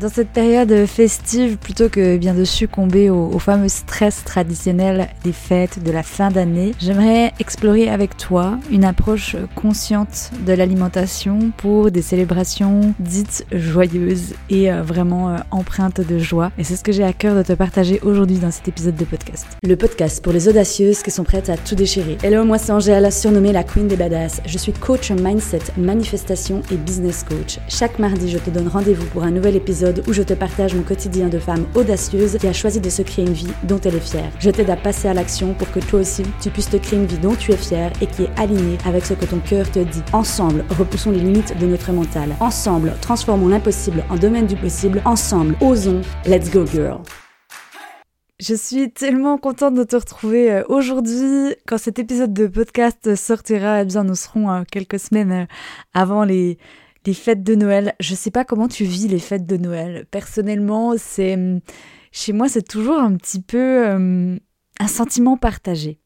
Dans cette période festive, plutôt que bien de succomber au, fameux stress traditionnel des fêtes de la fin d'année, j'aimerais explorer avec toi une approche consciente de l'alimentation pour des célébrations dites joyeuses et euh, vraiment euh, empreintes de joie. Et c'est ce que j'ai à cœur de te partager aujourd'hui dans cet épisode de podcast. Le podcast pour les audacieuses qui sont prêtes à tout déchirer. Hello, moi c'est Angèle, surnommée la Queen des Badass. Je suis coach mindset, manifestation et business coach. Chaque mardi, je te donne rendez-vous pour un nouvel épisode où je te partage mon quotidien de femme audacieuse qui a choisi de se créer une vie dont elle est fière. Je t'aide à passer à l'action pour que toi aussi, tu puisses te créer une vie dont tu es fière et qui est alignée avec ce que ton cœur te dit. Ensemble, repoussons les limites de notre mental. Ensemble, transformons l'impossible en domaine du possible. Ensemble, osons. Let's go girl. Je suis tellement contente de te retrouver euh, aujourd'hui. Quand cet épisode de podcast sortira, eh bien, nous serons euh, quelques semaines euh, avant les, les fêtes de Noël. Je sais pas comment tu vis les fêtes de Noël. Personnellement, c'est chez moi, c'est toujours un petit peu euh, un sentiment partagé.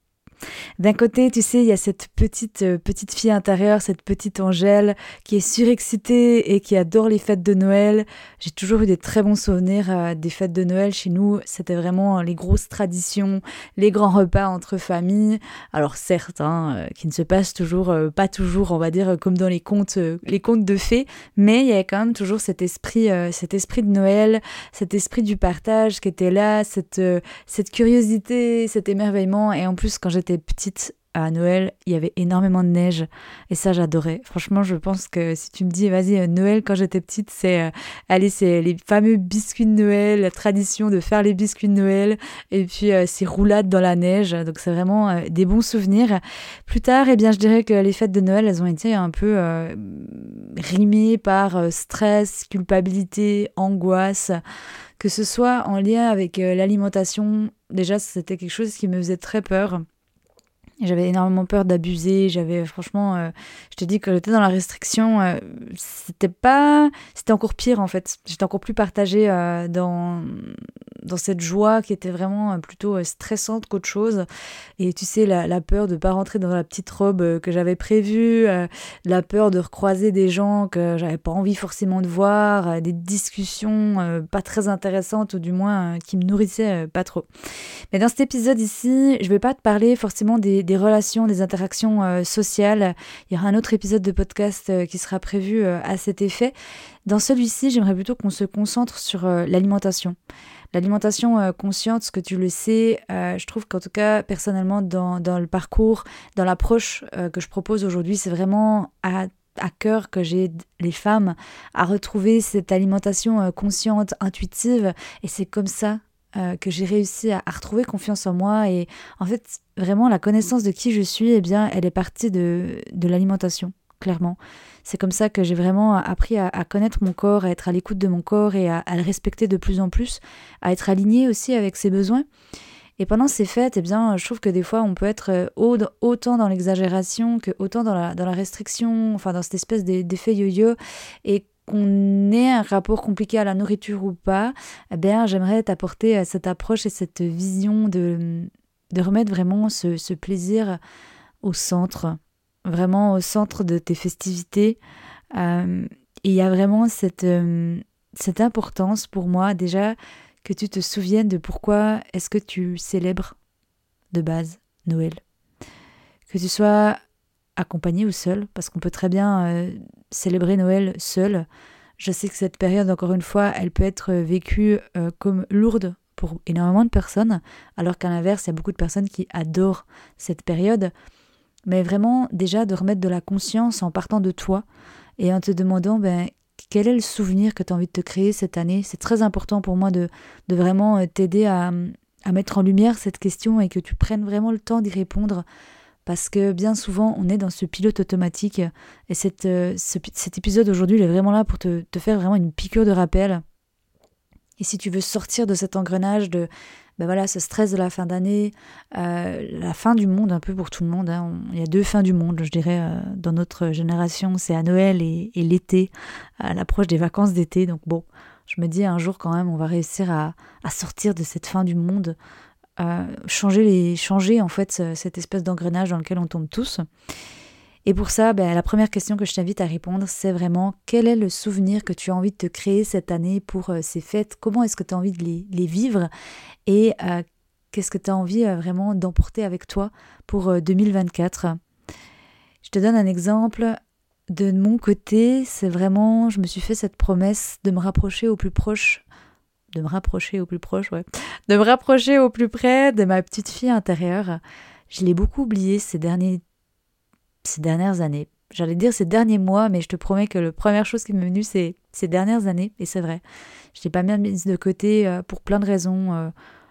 D'un côté, tu sais, il y a cette petite, euh, petite fille intérieure, cette petite Angèle, qui est surexcitée et qui adore les fêtes de Noël. J'ai toujours eu des très bons souvenirs euh, des fêtes de Noël chez nous. C'était vraiment les grosses traditions, les grands repas entre familles. Alors certes, hein, euh, qui ne se passent toujours, pas toujours, on va dire, comme dans les contes, les contes de fées, mais il y avait quand même toujours cet esprit, cet esprit de Noël, cet esprit du partage qui était là, cette, cette curiosité, cet émerveillement. Et en plus, quand j'étais petite à Noël, il y avait énormément de neige et ça j'adorais. Franchement, je pense que si tu me dis vas-y euh, Noël quand j'étais petite, c'est euh, allez, c'est les fameux biscuits de Noël, la tradition de faire les biscuits de Noël et puis euh, ces roulades dans la neige. Donc c'est vraiment des bons souvenirs. Plus tard, eh bien je dirais que les fêtes de Noël, elles ont été un peu rimées par stress, culpabilité, angoisse que ce soit en lien avec l'alimentation, déjà c'était quelque chose qui me faisait très peur. J'avais énormément peur d'abuser. J'avais franchement, euh, je te dis que j'étais dans la restriction, euh, c'était pas, c'était encore pire en fait. J'étais encore plus partagée euh, dans dans cette joie qui était vraiment plutôt stressante qu'autre chose. Et tu sais, la, peur de pas rentrer dans la petite robe que j'avais prévue, la peur de recroiser des gens que j'avais pas envie forcément de voir, des discussions pas très intéressantes ou du moins qui me nourrissaient pas trop. Mais dans cet épisode ici, je vais pas te parler forcément des relations, des interactions euh, sociales. Il y aura un autre épisode de podcast euh, qui sera prévu euh, à cet effet. Dans celui-ci, j'aimerais plutôt qu'on se concentre sur l'alimentation. L'alimentation consciente, ce que tu le sais, je trouve qu'en tout cas, personnellement, dans, dans le parcours, dans l'approche que je propose aujourd'hui, c'est vraiment à à cœur que j'ai les femmes à retrouver cette alimentation consciente, intuitive. Et c'est comme ça euh, que j'ai réussi à, retrouver confiance en moi. Et en fait, vraiment, la connaissance de qui je suis, eh bien, elle est partie de, de l'alimentation, C'est comme ça que j'ai vraiment appris à, connaître mon corps, à être à l'écoute de mon corps et à, le respecter de plus en plus, à être aligné aussi avec ses besoins. Et pendant ces fêtes, eh bien, je trouve que des fois, on peut être euh, autant dans l'exagération que autant dans la, restriction, enfin dans cette espèce d'effet yo-yo. Et qu'on ait un rapport compliqué à la nourriture ou pas, eh bien, j'aimerais t'apporter euh, cette approche et cette vision de remettre vraiment ce, plaisir au centre, vraiment au centre de tes festivités. Euh, il y a vraiment cette, euh, cette importance pour moi déjà que tu te souviennes de pourquoi est-ce que tu célèbres de base Noël. Que tu sois accompagné ou seul, parce qu'on peut très bien euh, célébrer Noël seul. Je sais que cette période, encore une fois, elle peut être vécue comme lourde pour énormément de personnes, alors qu'à l'inverse, il y a beaucoup de personnes qui adorent cette période. Mais vraiment, déjà, de remettre de la conscience en partant de toi et en te demandant ben, quel est le souvenir que tu as envie de te créer cette année? C'est très important pour moi de, de vraiment euh, t'aider à, à mettre en lumière cette question et que tu prennes vraiment le temps d'y répondre parce que bien souvent on est dans ce pilote automatique et cette, euh, cet épisode aujourd'hui il est vraiment là pour te, te, faire vraiment une piqûre de rappel. Et si tu veux sortir de cet engrenage de ben voilà, ce stress de la fin d'année, euh, la fin du monde un peu pour tout le monde. Hein. il y a deux fins du monde, je dirais, euh, dans notre génération, c'est à Noël et, l'été, à l'approche des vacances d'été. Donc bon, je me dis un jour quand même, on va réussir à, sortir de cette fin du monde changer, les, changer en fait cette espèce d'engrenage dans lequel on tombe tous. Et pour ça, ben, la première question que je t'invite à répondre, c'est vraiment quel est le souvenir que tu as envie de te créer cette année pour euh, ces fêtes? Comment est-ce que tu as envie de les, vivre? Et euh, qu'est-ce que tu as envie euh, vraiment d'emporter avec toi pour 2024 Je te donne un exemple. De mon côté, c'est vraiment, je me suis fait cette promesse de me rapprocher au plus proche de me rapprocher au plus proche, ouais, de me rapprocher au plus près de ma petite fille intérieure. Je l'ai beaucoup oublié ces derniers ces dernières années. J'allais dire ces derniers mois, mais je te promets que la première chose qui m'est venue, c'est ces dernières années, et c'est vrai. Je n'ai pas bien mise de côté euh, pour plein de raisons. Euh,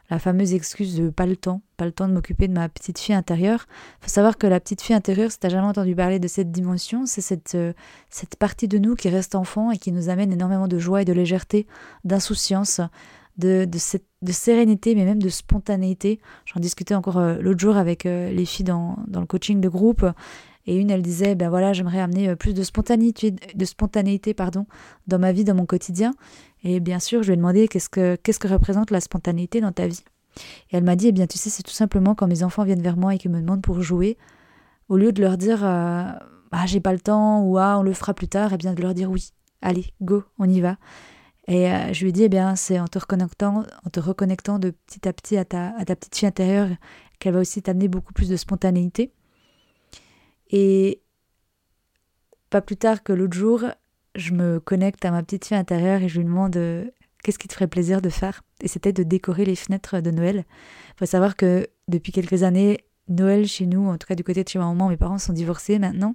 la fameuse excuse de pas le temps, pas le temps de m'occuper de ma petite fille intérieure. Il faut savoir que la petite fille intérieure, si tu jamais entendu parler de cette dimension, c'est cette, euh, cette partie de nous qui reste enfant et qui nous amène énormément de joie et de légèreté, d'insouciance, de, de, cette, de sérénité, mais même de spontanéité. J'en discutais encore l'autre jour avec les filles dans, dans le coaching de groupe. Et une, elle disait, ben voilà, j'aimerais amener euh, plus de spontanéité, de spontanéité pardon, dans ma vie, dans mon quotidien. Et bien sûr, je lui ai demandé qu'est-ce que, qu'est-ce que représente la spontanéité dans ta vie? Et elle m'a dit, eh bien, tu sais, c'est tout simplement quand mes enfants viennent vers moi et qu'ils me demandent pour jouer, au lieu de leur dire, euh, ah, j'ai pas le temps ou ah, on le fera plus tard, eh bien, de leur dire oui, allez, go, on y va. Et euh, je lui ai dit, eh bien, c'est en te reconnectant, en te reconnectant de petit à petit à ta, à ta petite fille intérieure qu'elle va aussi t'amener beaucoup plus de spontanéité. Et pas plus tard que l'autre jour, je me connecte à ma petite fille intérieure et je lui demande euh, qu'est-ce qui te ferait plaisir de faire? Et c'était de décorer les fenêtres de Noël. Il faut savoir que depuis quelques années, Noël chez nous, en tout cas du côté de chez ma maman, mes parents sont divorcés maintenant,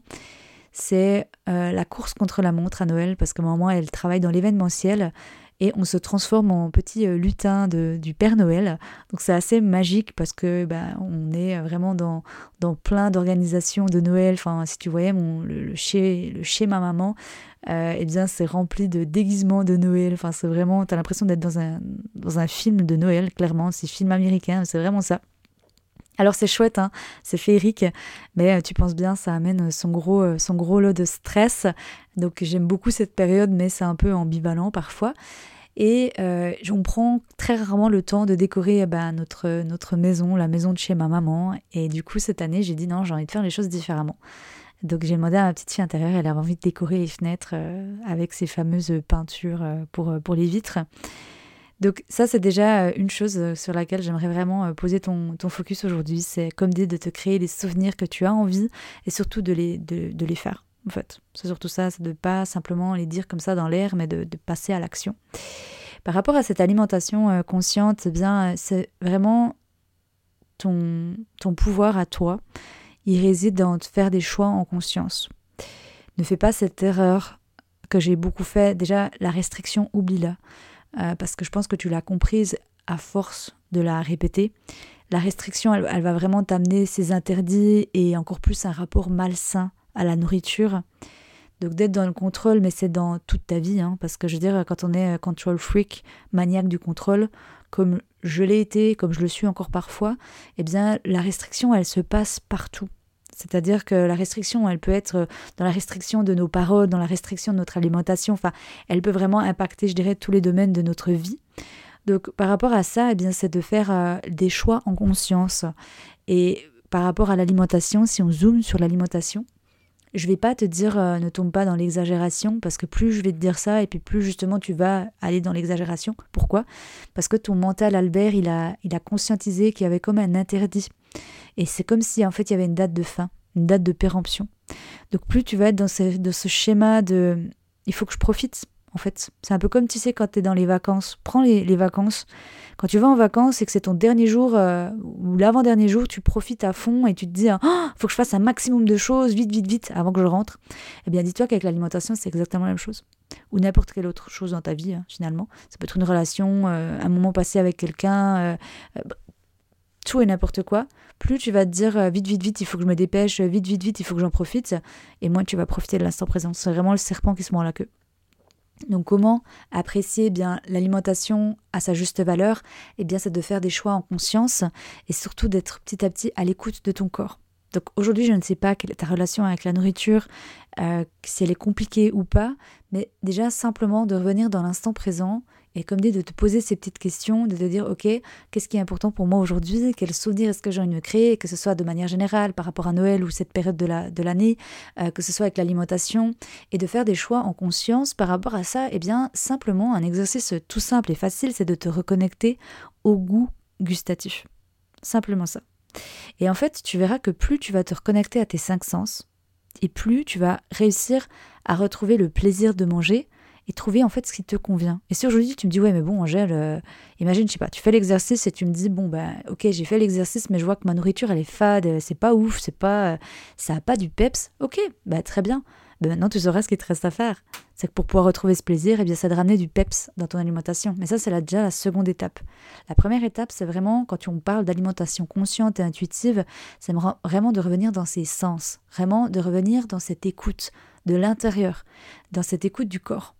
c'est euh, la course contre la montre à Noël parce que ma maman, elle travaille dans l'événementiel et on se transforme en petit euh, lutin de, du Père Noël. Donc c'est assez magique parce que bah, on est vraiment dans, dans plein d'organisations de Noël. Enfin, si tu voyais mon, le, chez, le chez ma maman, euh, eh bien c'est rempli de déguisements de Noël. Enfin, c'est vraiment, tu as l'impression d'être dans un, dans un film de Noël, clairement. C'est film américain, c'est vraiment ça. Alors c'est chouette, hein, c'est féerique, mais euh, tu penses bien, ça amène son gros, son gros lot de stress. Donc j'aime beaucoup cette période, mais c'est un peu ambivalent parfois. Et euh, on prend très rarement le temps de décorer bah, notre, notre maison, la maison de chez ma maman. Et du coup, cette année, j'ai dit non, j'ai envie de faire les choses différemment. Donc j'ai demandé à ma petite fille intérieure, elle avait envie de décorer les fenêtres euh, avec ces fameuses peintures pour, pour les vitres. Donc ça, c'est déjà une chose sur laquelle j'aimerais vraiment poser ton, ton focus aujourd'hui. C'est comme dit de te créer les souvenirs que tu as envie et surtout de les, de, de les faire en fait. C'est surtout ça, c'est de pas simplement les dire comme ça dans l'air, mais de, passer à l'action. Par rapport à cette alimentation euh, consciente, eh bien, c'est vraiment ton, ton pouvoir à toi. Il réside dans faire des choix en conscience. Ne fais pas cette erreur que j'ai beaucoup fait. Déjà, la restriction, oublie-la. Euh, parce que je pense que tu l'as comprise à force de la répéter. La restriction, elle, va vraiment t'amener ces interdits et encore plus un rapport malsain à la nourriture. Donc d'être dans le contrôle, mais c'est dans toute ta vie, hein, parce que je veux dire, quand on est euh, control freak, maniaque du contrôle, comme je l'ai été, comme je le suis encore parfois, eh bien la restriction, elle se passe partout. C'est-à-dire que la restriction, elle peut être euh, dans la restriction de nos paroles, dans la restriction de notre alimentation, enfin, elle peut vraiment impacter, je dirais, tous les domaines de notre vie. Donc par rapport à ça, eh bien c'est de faire euh, des choix en conscience. Et par rapport à l'alimentation, si on zoome sur l'alimentation, je vais pas te dire euh, ne tombe pas dans l'exagération parce que plus je vais te dire ça et puis plus justement tu vas aller dans l'exagération. Pourquoi? Parce que ton mental Albert, il a il a conscientisé qu'il y avait comme un interdit. Et c'est comme si en fait il y avait une date de fin, une date de péremption. Donc plus tu vas être dans ce, schéma de il faut que je profite en fait. C'est un peu comme tu sais quand tu es dans les vacances. Prends les, vacances quand tu vas en vacances et que c'est ton dernier jour euh, ou l'avant-dernier jour, tu profites à fond et tu te dis oh, faut que je fasse un maximum de choses vite, vite, vite avant que je rentre. Eh bien, dis-toi qu'avec l'alimentation, c'est exactement la même chose. Ou n'importe quelle autre chose dans ta vie, hein, finalement. Ça peut être une relation, euh, un moment passé avec quelqu'un, euh, tout et n'importe quoi. Plus tu vas te dire vite, vite, vite, il faut que je me dépêche, vite, vite, vite, il faut que j'en profite, et moins tu vas profiter de l'instant présent. C'est vraiment le serpent qui se mord la queue. Donc comment apprécier eh bien l'alimentation à sa juste valeur? Eh bien c'est de faire des choix en conscience et surtout d'être petit à petit à l'écoute de ton corps. Donc aujourd'hui je ne sais pas quelle est ta relation avec la nourriture, euh, si elle est compliquée ou pas, mais déjà simplement de revenir dans l'instant présent Et comme dit, de te poser ces petites questions, de te dire, OK, qu'est-ce qui est important pour moi aujourd'hui? Quel souvenir est-ce que j'ai envie de me créer? Que ce soit de manière générale par rapport à Noël ou cette période de l'année, la, de que ce soit avec l'alimentation, et de faire des choix en conscience par rapport à ça. Eh bien, simplement, un exercice tout simple et facile, c'est de te reconnecter au goût gustatif. Simplement ça. Et en fait, tu verras que plus tu vas te reconnecter à tes cinq sens, et plus tu vas réussir à retrouver le plaisir de manger et trouver en fait ce qui te convient. Et si aujourd'hui tu me dis ouais mais bon Angèle, euh, imagine je sais pas, tu fais l'exercice et tu me dis bon ben ok j'ai fait l'exercice mais je vois que ma nourriture elle est fade, euh, c'est pas ouf, c'est pas, euh, ça a pas du peps, ok bah très bien. Ben maintenant tu sauras ce qu'il te reste à faire. C'est que pour pouvoir retrouver ce plaisir, eh bien c'est de ramener du peps dans ton alimentation. Mais ça c'est déjà la seconde étape. La première étape c'est vraiment quand on parle d'alimentation consciente et intuitive, c'est vraiment de revenir dans ses sens, vraiment de revenir dans cette écoute de l'intérieur, dans cette écoute du corps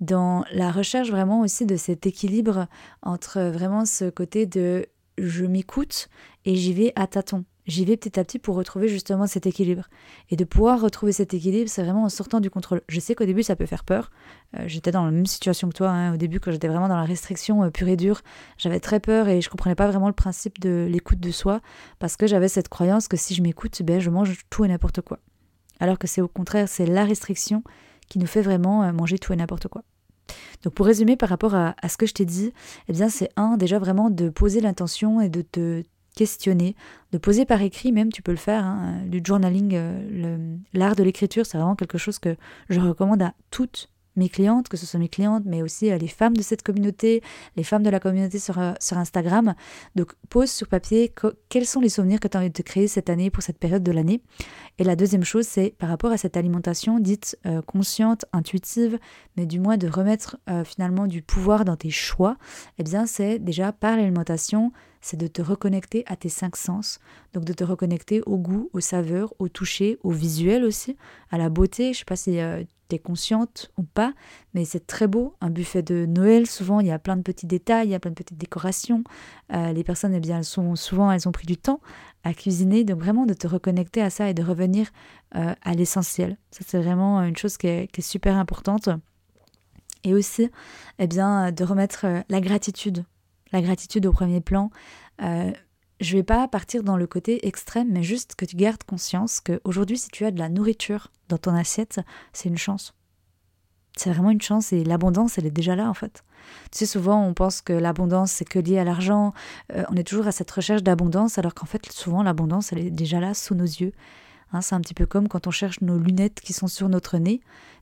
dans la recherche vraiment aussi de cet équilibre entre vraiment ce côté de je m'écoute et j'y vais à tâtons. J'y vais petit à petit pour retrouver justement cet équilibre. Et de pouvoir retrouver cet équilibre, c'est vraiment en sortant du contrôle. Je sais qu'au début, ça peut faire peur. Euh, j'étais dans la même situation que toi. Hein. Au début, quand j'étais vraiment dans la restriction euh, pure et dure, j'avais très peur et je comprenais pas vraiment le principe de l'écoute de soi parce que j'avais cette croyance que si je m'écoute, ben, je mange tout et n'importe quoi. Alors que c'est au contraire, c'est la restriction qui nous fait vraiment euh, manger tout et n'importe quoi. Donc pour résumer par rapport à, ce que je t'ai dit, eh bien c'est un déjà vraiment de poser l'intention et de te questionner, de poser par écrit même, tu peux le faire, hein, du journaling, euh, l'art de l'écriture, c'est vraiment quelque chose que je recommande à toutes mes clientes, que ce soit mes clientes, mais aussi euh, les femmes de cette communauté, les femmes de la communauté sur, euh, sur Instagram. Donc pose sur papier quels sont les souvenirs que tu as envie de créer cette année pour cette période de l'année. Et la deuxième chose, c'est par rapport à cette alimentation dite euh, consciente, intuitive, mais du moins de remettre finalement du pouvoir dans tes choix, eh bien c'est déjà par l'alimentation, c'est de te reconnecter à tes cinq sens, donc de te reconnecter au goût, aux saveurs, au toucher, au visuel aussi, à la beauté. Je sais pas si consciente ou pas, mais c'est très beau. Un buffet de Noël, souvent, il y a plein de petits détails, il y a plein de petites décorations. Euh, les personnes, eh bien, elles sont souvent, elles ont pris du temps à cuisiner, donc vraiment de te reconnecter à ça et de revenir euh, à l'essentiel. Ça, c'est vraiment une chose qui est, super importante. Et aussi, eh bien, de remettre euh, la gratitude, la gratitude au premier plan je vais pas partir dans le côté extrême, mais juste que tu gardes conscience qu'aujourd'hui, si tu as de la nourriture dans ton assiette, c'est une chance. C'est vraiment une chance et l'abondance, elle est déjà là en fait. Tu sais, souvent on pense que l'abondance c'est que lié à l'argent, euh, on est toujours à cette recherche d'abondance alors qu'en fait souvent l'abondance elle est déjà là sous nos yeux. Hein, c'est un petit peu comme quand on cherche nos lunettes qui sont sur notre nez,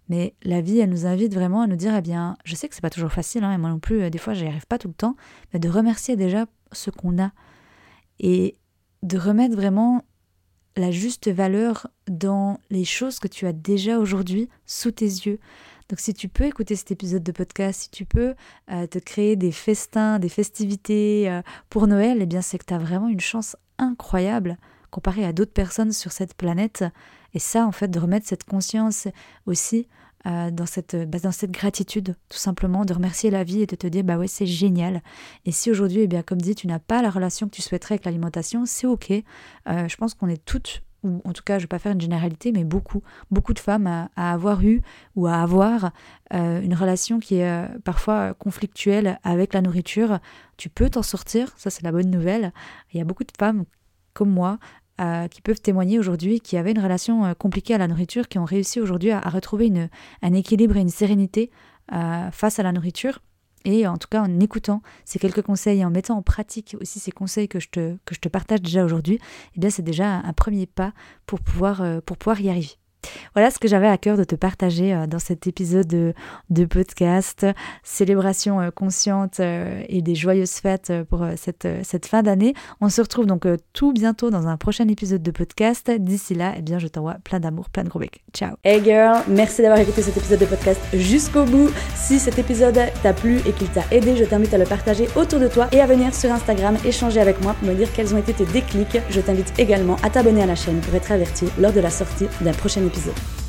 mais la vie elle nous invite vraiment à nous dire, eh bien, je sais que c'est pas toujours facile, hein, et moi non plus, euh, des fois j'y arrive pas tout le temps, mais de remercier déjà ce qu'on a, et de remettre vraiment la juste valeur dans les choses que tu as déjà aujourd'hui sous tes yeux. Donc si tu peux écouter cet épisode de podcast, si tu peux euh, te créer des festins, des festivités euh, pour Noël, eh bien c'est que tu as vraiment une chance incroyable comparée à d'autres personnes sur cette planète. Et ça, en fait, de remettre cette conscience aussi euh, dans, cette, bah, dans cette gratitude, tout simplement, de remercier la vie et de te dire, bah ouais, c'est génial. Et si aujourd'hui, eh bien, comme dit, tu n'as pas la relation que tu souhaiterais avec l'alimentation, c'est ok. Euh, je pense qu'on est toutes, ou en tout cas, je ne vais pas faire une généralité, mais beaucoup, beaucoup de femmes à, avoir eu ou à avoir euh, une relation qui est parfois conflictuelle avec la nourriture. Tu peux t'en sortir, ça c'est la bonne nouvelle. Il y a beaucoup de femmes comme moi qui peuvent témoigner aujourd'hui, qui avaient une relation euh, compliquée à la nourriture, qui ont réussi aujourd'hui à, retrouver un équilibre et une sérénité euh, face à la nourriture. Et en tout cas, en écoutant ces quelques conseils et en mettant en pratique aussi ces conseils que je te, que je te partage déjà aujourd'hui, eh c'est déjà un premier pas pour pouvoir, euh, pour pouvoir y arriver. Voilà ce que j'avais à cœur de te partager euh, dans cet épisode de, podcast. Célébration euh, consciente euh, et des joyeuses fêtes pour cette, cette fin d'année. On se retrouve donc tout bientôt dans un prochain épisode de podcast. D'ici là, eh bien, je t'envoie plein d'amour, plein de gros becs. Ciao. Hey girl, merci d'avoir écouté cet épisode de podcast jusqu'au bout. Si cet épisode t'a plu et qu'il t'a aidé, je t'invite à le partager autour de toi et à venir sur Instagram échanger avec moi pour me dire quels ont été tes déclics. Je t'invite également à t'abonner à la chaîne pour être averti lors de la sortie d'un prochain épisode épisode.